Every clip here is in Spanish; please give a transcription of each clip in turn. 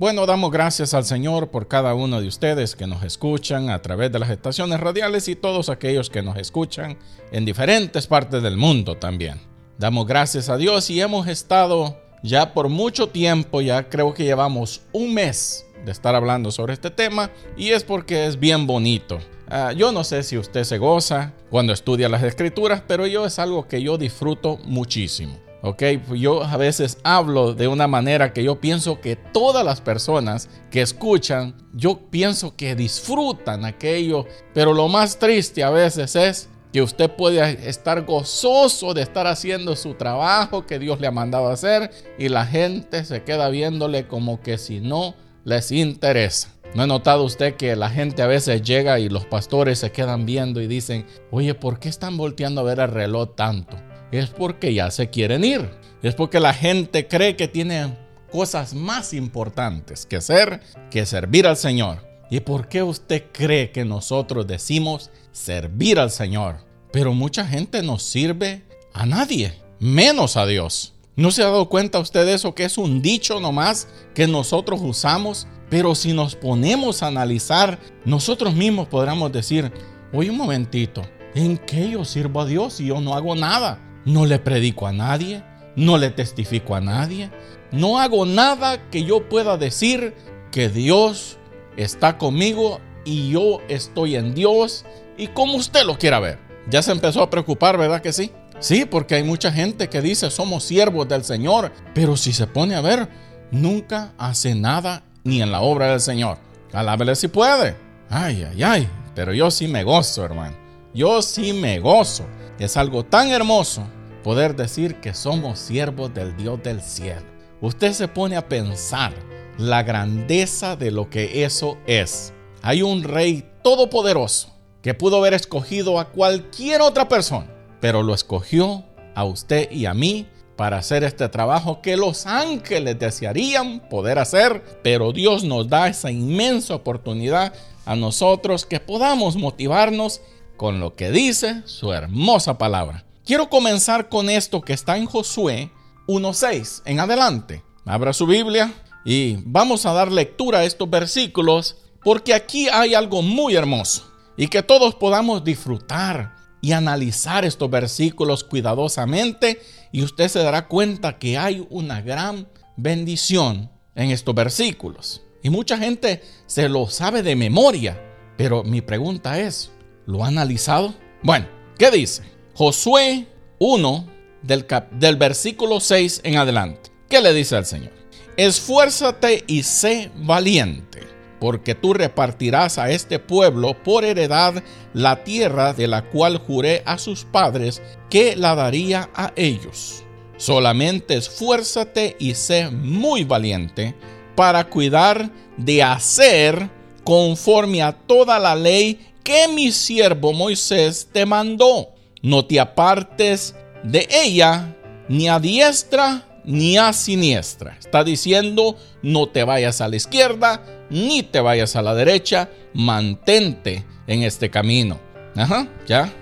Bueno, damos gracias al Señor por cada uno de ustedes que nos escuchan a través de las estaciones radiales y todos aquellos que nos escuchan en diferentes partes del mundo también. Damos gracias a Dios y hemos estado ya por mucho tiempo, ya creo que llevamos un mes de estar hablando sobre este tema y es porque es bien bonito. Ah, yo no sé si usted se goza cuando estudia las escrituras, pero yo es algo que yo disfruto muchísimo. Ok, yo a veces hablo de una manera que yo pienso que todas las personas que escuchan, yo pienso que disfrutan aquello, pero lo más triste a veces es que usted puede estar gozoso de estar haciendo su trabajo que Dios le ha mandado hacer y la gente se queda viéndole como que si no les interesa. ¿No ha notado usted que la gente a veces llega y los pastores se quedan viendo y dicen, oye, ¿por qué están volteando a ver el reloj tanto? Es porque ya se quieren ir. Es porque la gente cree que tiene cosas más importantes que hacer que servir al Señor. ¿Y por qué usted cree que nosotros decimos servir al Señor? Pero mucha gente no sirve a nadie, menos a Dios. ¿No se ha dado cuenta usted de eso que es un dicho nomás que nosotros usamos? Pero si nos ponemos a analizar, nosotros mismos podríamos decir, oye un momentito, ¿en qué yo sirvo a Dios y yo no hago nada? No le predico a nadie, no le testifico a nadie, no hago nada que yo pueda decir que Dios está conmigo y yo estoy en Dios y como usted lo quiera ver. Ya se empezó a preocupar, ¿verdad que sí? Sí, porque hay mucha gente que dice somos siervos del Señor, pero si se pone a ver, nunca hace nada ni en la obra del Señor. Alábele si puede. Ay, ay, ay, pero yo sí me gozo, hermano. Yo sí me gozo. Es algo tan hermoso poder decir que somos siervos del Dios del cielo. Usted se pone a pensar la grandeza de lo que eso es. Hay un rey todopoderoso que pudo haber escogido a cualquier otra persona, pero lo escogió a usted y a mí para hacer este trabajo que los ángeles desearían poder hacer, pero Dios nos da esa inmensa oportunidad a nosotros que podamos motivarnos con lo que dice su hermosa palabra. Quiero comenzar con esto que está en Josué 1.6 en adelante. Abra su Biblia y vamos a dar lectura a estos versículos porque aquí hay algo muy hermoso y que todos podamos disfrutar y analizar estos versículos cuidadosamente y usted se dará cuenta que hay una gran bendición en estos versículos. Y mucha gente se lo sabe de memoria, pero mi pregunta es, ¿Lo ha analizado? Bueno, ¿qué dice? Josué 1 del, versículo 6 en adelante. ¿Qué le dice al Señor? Esfuérzate y sé valiente, porque tú repartirás a este pueblo por heredad la tierra de la cual juré a sus padres que la daría a ellos. Solamente esfuérzate y sé muy valiente para cuidar de hacer conforme a toda la ley mi siervo Moisés te mandó. No te apartes de ella ni a diestra ni a siniestra. Está diciendo, no te vayas a la izquierda ni te vayas a la derecha, mantente en este camino. Ajá, ya,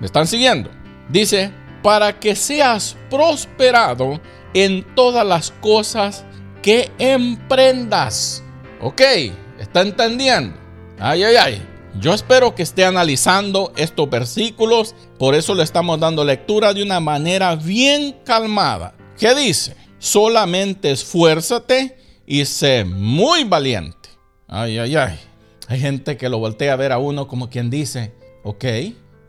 me están siguiendo. Dice, para que seas prosperado en todas las cosas que emprendas. Ok, está entendiendo. Ay, ay, ay. Yo espero que esté analizando estos versículos, por eso le estamos dando lectura de una manera bien calmada. ¿Qué dice? Solamente esfuérzate y sé muy valiente. Ay, ay, ay. Hay gente que lo voltea a ver a uno como quien dice, ok,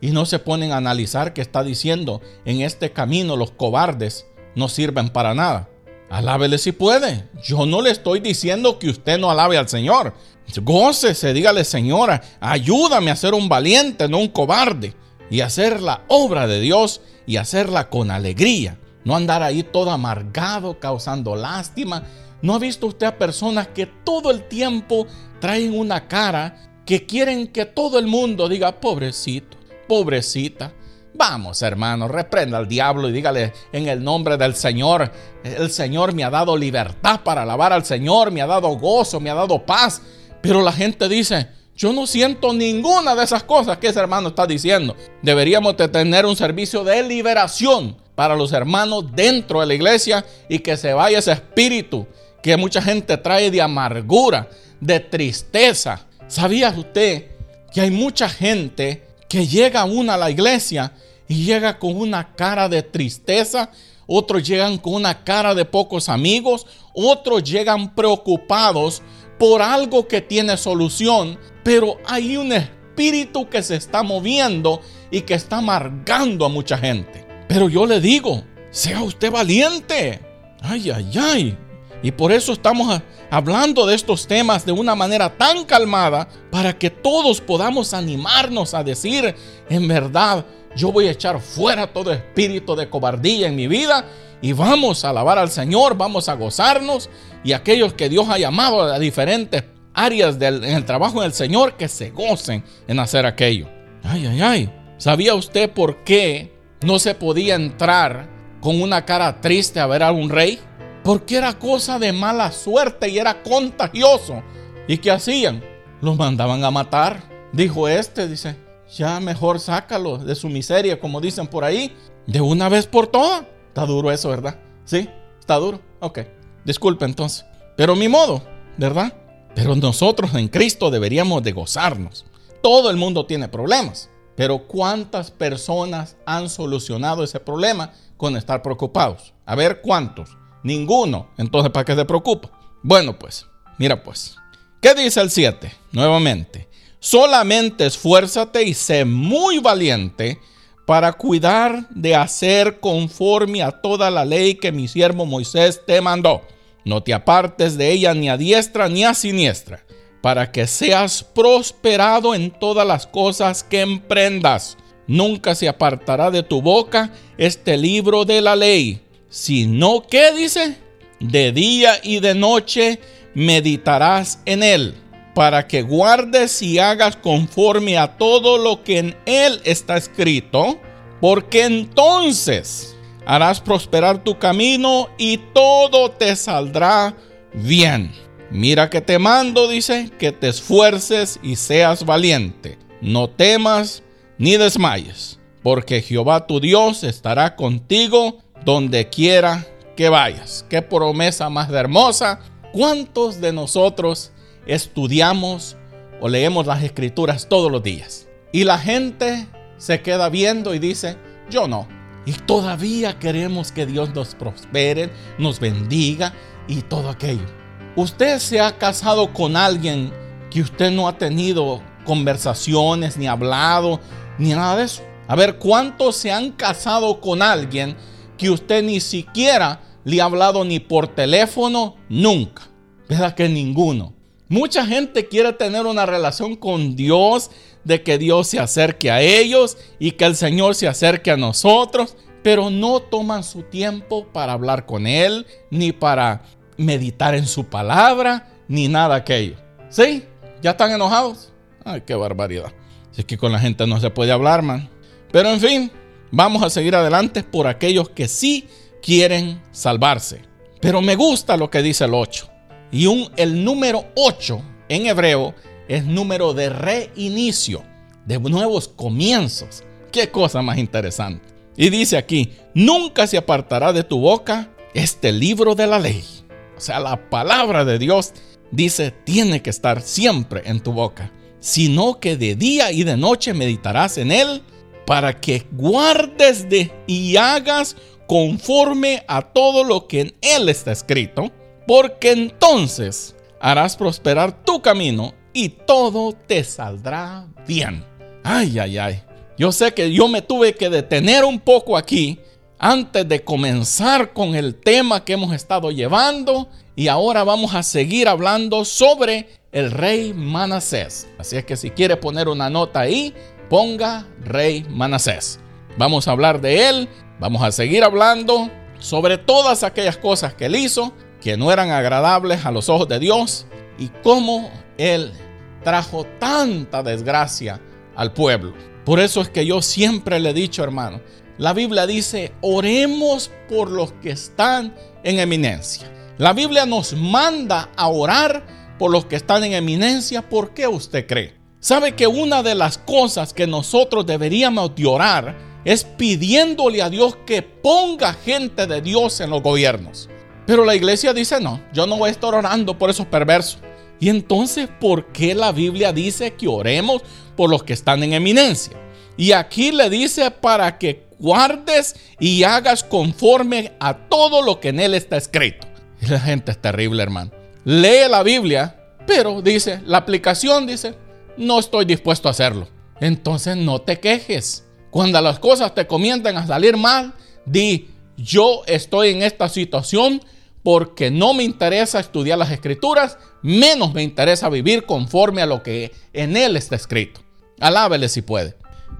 y no se ponen a analizar qué está diciendo. En este camino los cobardes no sirven para nada. Alábele si puede. Yo no le estoy diciendo que usted no alabe al Señor. Gócese, dígale, Señora, ayúdame a ser un valiente, no un cobarde. Y hacer la obra de Dios y hacerla con alegría. No andar ahí todo amargado, causando lástima. ¿No ha visto usted a personas que todo el tiempo traen una cara que quieren que todo el mundo diga, pobrecito, pobrecita? Vamos, hermano, reprenda al diablo y dígale en el nombre del Señor, el Señor me ha dado libertad para alabar al Señor, me ha dado gozo, me ha dado paz. Pero la gente dice, yo no siento ninguna de esas cosas que ese hermano está diciendo. Deberíamos de tener un servicio de liberación para los hermanos dentro de la iglesia y que se vaya ese espíritu que mucha gente trae de amargura, de tristeza. ¿Sabía usted que hay mucha gente que llega una a la iglesia y llega con una cara de tristeza? Otros llegan con una cara de pocos amigos, otros llegan preocupados por algo que tiene solución, pero hay un espíritu que se está moviendo y que está amargando a mucha gente. Pero yo le digo, sea usted valiente. Ay, ay, ay. Y por eso estamos hablando de estos temas de una manera tan calmada para que todos podamos animarnos a decir, en verdad, yo voy a echar fuera todo espíritu de cobardía en mi vida y vamos a alabar al Señor, vamos a gozarnos y aquellos que Dios ha llamado a diferentes áreas del, en el trabajo del Señor que se gocen en hacer aquello. Ay, ay, ay. ¿Sabía usted por qué no se podía entrar con una cara triste a ver a un rey? Porque era cosa de mala suerte y era contagioso. ¿Y qué hacían? Los mandaban a matar. Dijo este, dice, ya mejor sácalo de su miseria, como dicen por ahí, de una vez por todas. Está duro eso, ¿verdad? ¿Sí? ¿Está duro? Ok. Disculpe entonces. Pero mi modo, ¿verdad? Pero nosotros en Cristo deberíamos de gozarnos. Todo el mundo tiene problemas. Pero ¿cuántas personas han solucionado ese problema con estar preocupados? A ver, ¿cuántos? Ninguno. Entonces, ¿para qué se preocupa? Bueno, pues, mira pues. ¿Qué dice el 7? Nuevamente. Solamente esfuérzate y sé muy valiente para cuidar de hacer conforme a toda la ley que mi siervo Moisés te mandó. No te apartes de ella ni a diestra ni a siniestra, para que seas prosperado en todas las cosas que emprendas. Nunca se apartará de tu boca este libro de la ley, sino que dice, de día y de noche meditarás en él para que guardes y hagas conforme a todo lo que en él está escrito, porque entonces harás prosperar tu camino y todo te saldrá bien. Mira que te mando, dice, que te esfuerces y seas valiente. No temas ni desmayes, porque Jehová tu Dios estará contigo donde quiera que vayas. Qué promesa más hermosa. ¿Cuántos de nosotros estudiamos o leemos las escrituras todos los días. Y la gente se queda viendo y dice, yo no. Y todavía queremos que Dios nos prospere, nos bendiga y todo aquello. Usted se ha casado con alguien que usted no ha tenido conversaciones, ni hablado, ni nada de eso. A ver, ¿cuántos se han casado con alguien que usted ni siquiera le ha hablado ni por teléfono? Nunca. ¿Verdad que ninguno? Mucha gente quiere tener una relación con Dios, de que Dios se acerque a ellos y que el Señor se acerque a nosotros, pero no toman su tiempo para hablar con Él, ni para meditar en su palabra, ni nada aquello. ¿Sí? ¿Ya están enojados? Ay, qué barbaridad. es que con la gente no se puede hablar, man. Pero en fin, vamos a seguir adelante por aquellos que sí quieren salvarse. Pero me gusta lo que dice el 8. Y el número 8 en hebreo es número de reinicio, de nuevos comienzos. Qué cosa más interesante. Y dice aquí, nunca se apartará de tu boca este libro de la ley. O sea, la palabra de Dios dice, tiene que estar siempre en tu boca, sino que de día y de noche meditarás en él para que guardes de y hagas conforme a todo lo que en él está escrito porque entonces harás prosperar tu camino y todo te saldrá bien. Ay, ay, ay. Yo sé que yo me tuve que detener un poco aquí antes de comenzar con el tema que hemos estado llevando y ahora vamos a seguir hablando sobre el rey Manasés. Así es que si quiere poner una nota ahí, ponga rey Manasés. Vamos a hablar de él, vamos a seguir hablando sobre todas aquellas cosas que él hizo que no eran agradables a los ojos de Dios y cómo Él trajo tanta desgracia al pueblo. Por eso es que yo siempre le he dicho, hermano, la Biblia dice, oremos por los que están en eminencia. La Biblia nos manda a orar por los que están en eminencia. ¿Por qué usted cree? ¿Sabe que una de las cosas que nosotros deberíamos de orar es pidiéndole a Dios que ponga gente de Dios en los gobiernos? Pero la iglesia dice, no, yo no voy a estar orando por esos perversos. Y entonces, ¿por qué la Biblia dice que oremos por los que están en eminencia? Y aquí le dice para que guardes y hagas conforme a todo lo que en él está escrito. La gente es terrible, hermano. Lee la Biblia, pero dice, la aplicación dice, no estoy dispuesto a hacerlo. Entonces no te quejes. Cuando las cosas te comienzan a salir mal, di, yo estoy en esta situación porque no me interesa estudiar las escrituras, menos me interesa vivir conforme a lo que en él está escrito. Alábele si puede.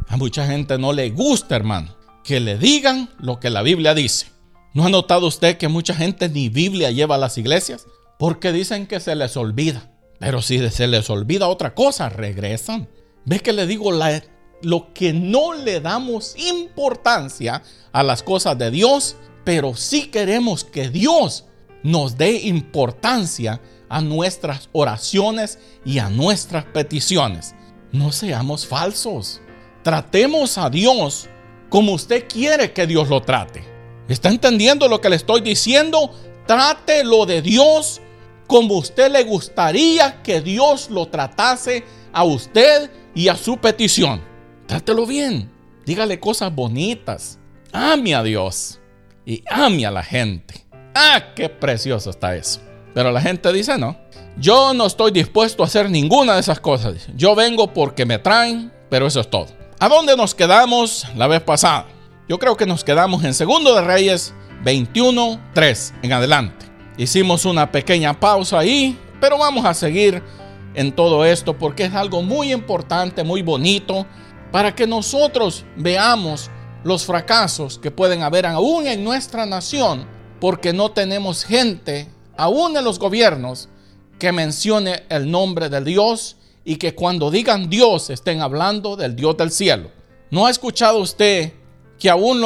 A mucha gente no le gusta, hermano, que le digan lo que la Biblia dice. ¿No ha notado usted que mucha gente ni Biblia lleva a las iglesias? Porque dicen que se les olvida. Pero si se les olvida otra cosa, regresan. ¿Ves que le digo la, lo que no le damos importancia a las cosas de Dios? Pero sí queremos que Dios nos dé importancia a nuestras oraciones y a nuestras peticiones. No seamos falsos. Tratemos a Dios como usted quiere que Dios lo trate. ¿Está entendiendo lo que le estoy diciendo? Trate lo de Dios como usted le gustaría que Dios lo tratase a usted y a su petición. Trátelo bien. Dígale cosas bonitas. Ame a Dios y ame a la gente. Ah, qué precioso está eso. Pero la gente dice no. Yo no estoy dispuesto a hacer ninguna de esas cosas. Yo vengo porque me traen, pero eso es todo. ¿A dónde nos quedamos la vez pasada? Yo creo que nos quedamos en Segundo de Reyes 21, 3 en adelante. Hicimos una pequeña pausa ahí, pero vamos a seguir en todo esto porque es algo muy importante, muy bonito, para que nosotros veamos los fracasos que pueden haber aún en nuestra nación porque no tenemos gente, aún en los gobiernos, que mencione el nombre de Dios y que cuando digan Dios estén hablando del Dios del cielo. ¿No ha escuchado usted que aún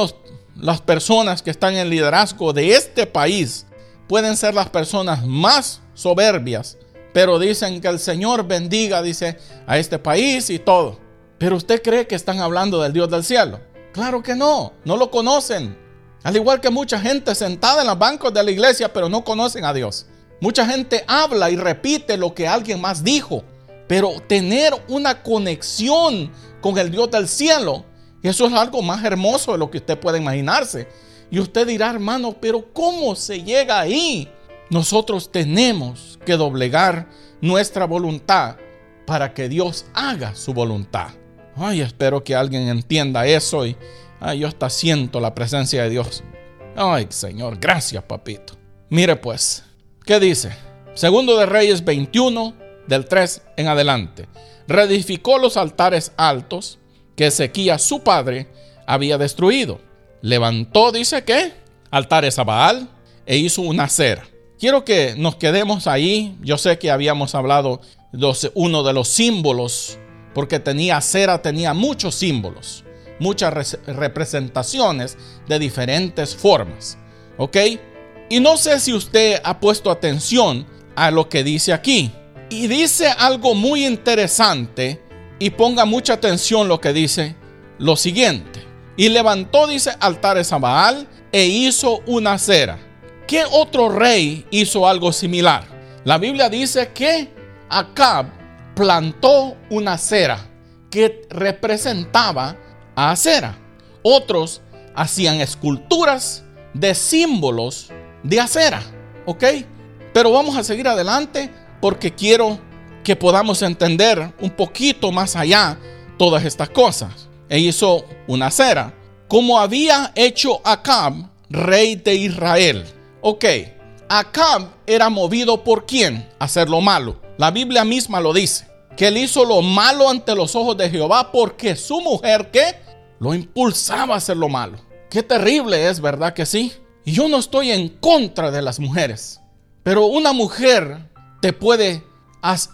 las personas que están en liderazgo de este país pueden ser las personas más soberbias, pero dicen que el Señor bendiga, dice, a este país y todo? Pero usted cree que están hablando del Dios del cielo. Claro que no, no lo conocen. Al igual que mucha gente sentada en los bancos de la iglesia, pero no conocen a Dios. Mucha gente habla y repite lo que alguien más dijo, pero tener una conexión con el Dios del cielo, eso es algo más hermoso de lo que usted puede imaginarse. Y usted dirá, hermano, pero ¿cómo se llega ahí? Nosotros tenemos que doblegar nuestra voluntad para que Dios haga su voluntad. Ay, espero que alguien entienda eso y, Ay, yo hasta siento la presencia de Dios. Ay, Señor, gracias, papito. Mire pues, ¿qué dice? Segundo de Reyes 21, del 3 en adelante. Reedificó los altares altos que Ezequías, su padre, había destruido. Levantó, dice que, altares a Baal e hizo una cera. Quiero que nos quedemos ahí. Yo sé que habíamos hablado de uno de los símbolos, porque tenía cera, tenía muchos símbolos muchas representaciones de diferentes formas. ¿Ok? Y no sé si usted ha puesto atención a lo que dice aquí. Y dice algo muy interesante y ponga mucha atención lo que dice lo siguiente. Y levantó, dice, altares a Baal e hizo una cera. ¿Qué otro rey hizo algo similar? La Biblia dice que Acab plantó una cera que representaba a acera. Otros hacían esculturas de símbolos de acera. ¿Ok? Pero vamos a seguir adelante porque quiero que podamos entender un poquito más allá todas estas cosas. E hizo una acera, como había hecho Acab, rey de Israel. Ok, Acab era movido por quién? Hacer lo malo. La Biblia misma lo dice que él hizo lo malo ante los ojos de Jehová porque su mujer que lo impulsaba a hacer lo malo. Qué terrible es, ¿verdad que sí? Y yo no estoy en contra de las mujeres, pero una mujer te puede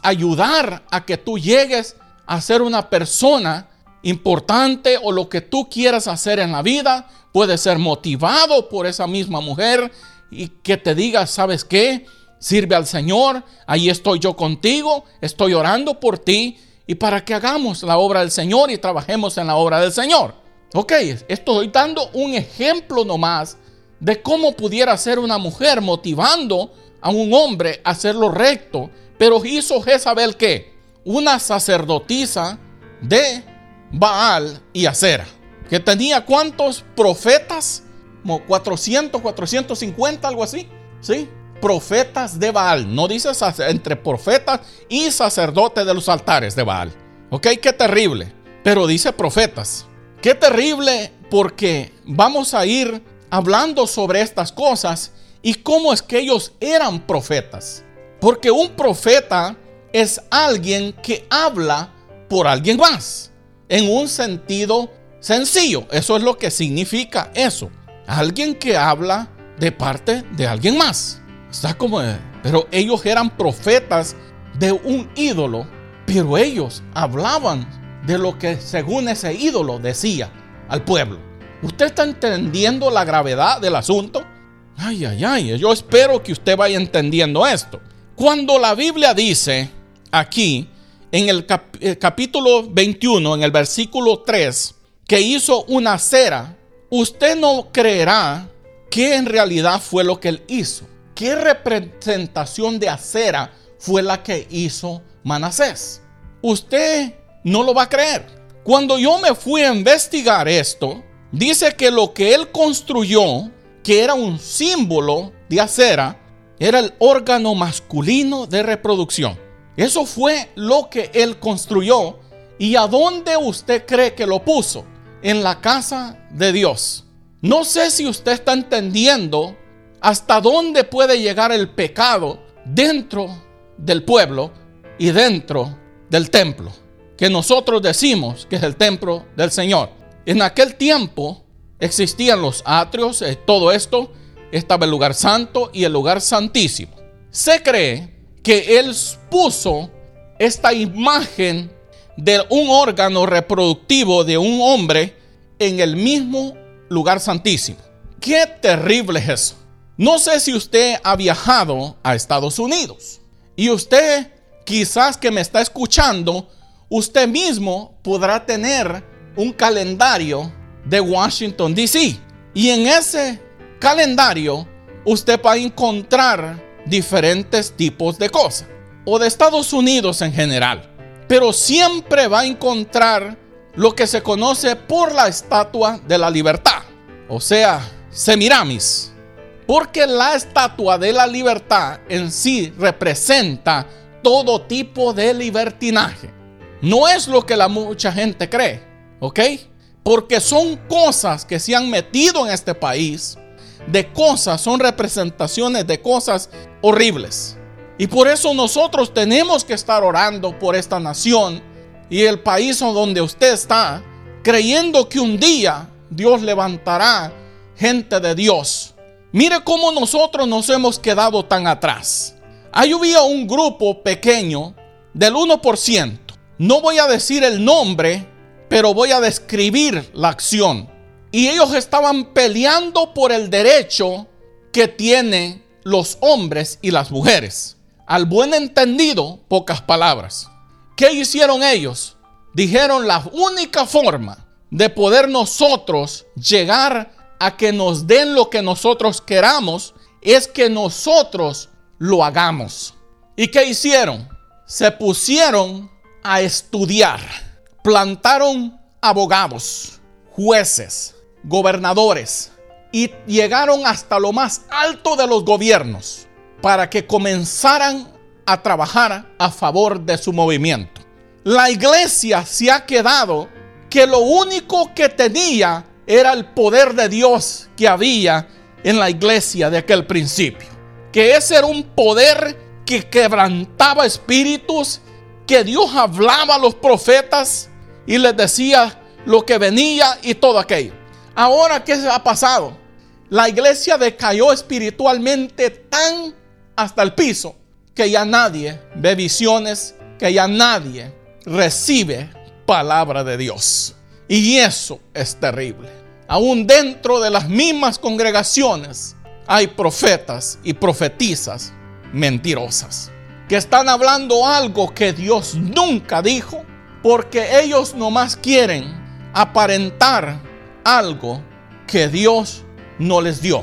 ayudar a que tú llegues a ser una persona importante o lo que tú quieras hacer en la vida puede ser motivado por esa misma mujer y que te diga, ¿sabes qué? Sirve al Señor, ahí estoy yo contigo, estoy orando por ti y para que hagamos la obra del Señor y trabajemos en la obra del Señor. Ok, estoy dando un ejemplo nomás de cómo pudiera ser una mujer motivando a un hombre a hacer lo recto. Pero hizo Jezabel que una sacerdotisa de Baal y Acera, que tenía cuántos profetas, como 400, 450, algo así, ¿sí? Profetas de Baal, no dice entre profetas y sacerdotes de los altares de Baal. ¿Ok? Qué terrible, pero dice profetas. Qué terrible porque vamos a ir hablando sobre estas cosas y cómo es que ellos eran profetas. Porque un profeta es alguien que habla por alguien más, en un sentido sencillo. Eso es lo que significa eso. Alguien que habla de parte de alguien más. Está como, pero ellos eran profetas de un ídolo, pero ellos hablaban de lo que según ese ídolo decía al pueblo. ¿Usted está entendiendo la gravedad del asunto? Ay, ay, ay, yo espero que usted vaya entendiendo esto. Cuando la Biblia dice aquí, en el, eh, capítulo 21, en el versículo 3, que hizo una cera, usted no creerá que en realidad fue lo que él hizo. ¿Qué representación de acera fue la que hizo Manasés? Usted no lo va a creer. Cuando yo me fui a investigar esto, dice que lo que él construyó que era un símbolo de acera, era el órgano masculino de reproducción. Eso fue lo que él construyó. ¿Y a dónde usted cree que lo puso? En la casa de Dios. No sé si usted está entendiendo hasta dónde puede llegar el pecado dentro del pueblo y dentro del templo, que nosotros decimos que es el templo del Señor. En aquel tiempo, Existían los atrios, eh, todo esto, estaba el lugar santo y el lugar santísimo. Se cree que él puso esta imagen de un órgano reproductivo de un hombre en el mismo lugar santísimo. Qué terrible es eso. No sé si usted ha viajado a Estados Unidos y usted quizás que me está escuchando, usted mismo podrá tener un calendario de Washington, D.C. Y en ese calendario usted va a encontrar diferentes tipos de cosas, o de Estados Unidos en general. Pero siempre va a encontrar lo que se conoce por la estatua de la libertad, o sea, Semiramis. Porque la estatua de la libertad en sí representa todo tipo de libertinaje. No es lo que la mucha gente cree, ¿ok? Porque son cosas que se han metido en este país, de cosas, son representaciones de cosas horribles. Y por eso nosotros tenemos que estar orando por esta nación y el país donde usted está, creyendo que un día Dios levantará gente de Dios. Mire cómo nosotros nos hemos quedado tan atrás. Ahí un grupo pequeño del 1%. No voy a decir el nombre pero voy a describir la acción. Y ellos estaban peleando por el derecho que tienen los hombres y las mujeres. Al buen entendido, pocas palabras. ¿Qué hicieron ellos? Dijeron la única forma de poder nosotros llegar a que nos den lo que nosotros queramos es que nosotros lo hagamos. ¿Y qué hicieron? Se pusieron a estudiar plantaron abogados, jueces, gobernadores y llegaron hasta lo más alto de los gobiernos para que comenzaran a trabajar a favor de su movimiento. La iglesia se ha quedado que lo único que tenía era el poder de Dios que había en la iglesia de aquel principio. Que ese era un poder que quebrantaba espíritus, que Dios hablaba a los profetas y les decía lo que venía y todo aquello. Ahora, ¿qué se ha pasado? La iglesia decayó espiritualmente tan hasta el piso que ya nadie ve visiones, que ya nadie recibe palabra de Dios. Y eso es terrible. Aún dentro de las mismas congregaciones hay profetas y profetizas mentirosas que están hablando algo que Dios nunca dijo porque ellos nomás quieren aparentar algo que Dios no les dio.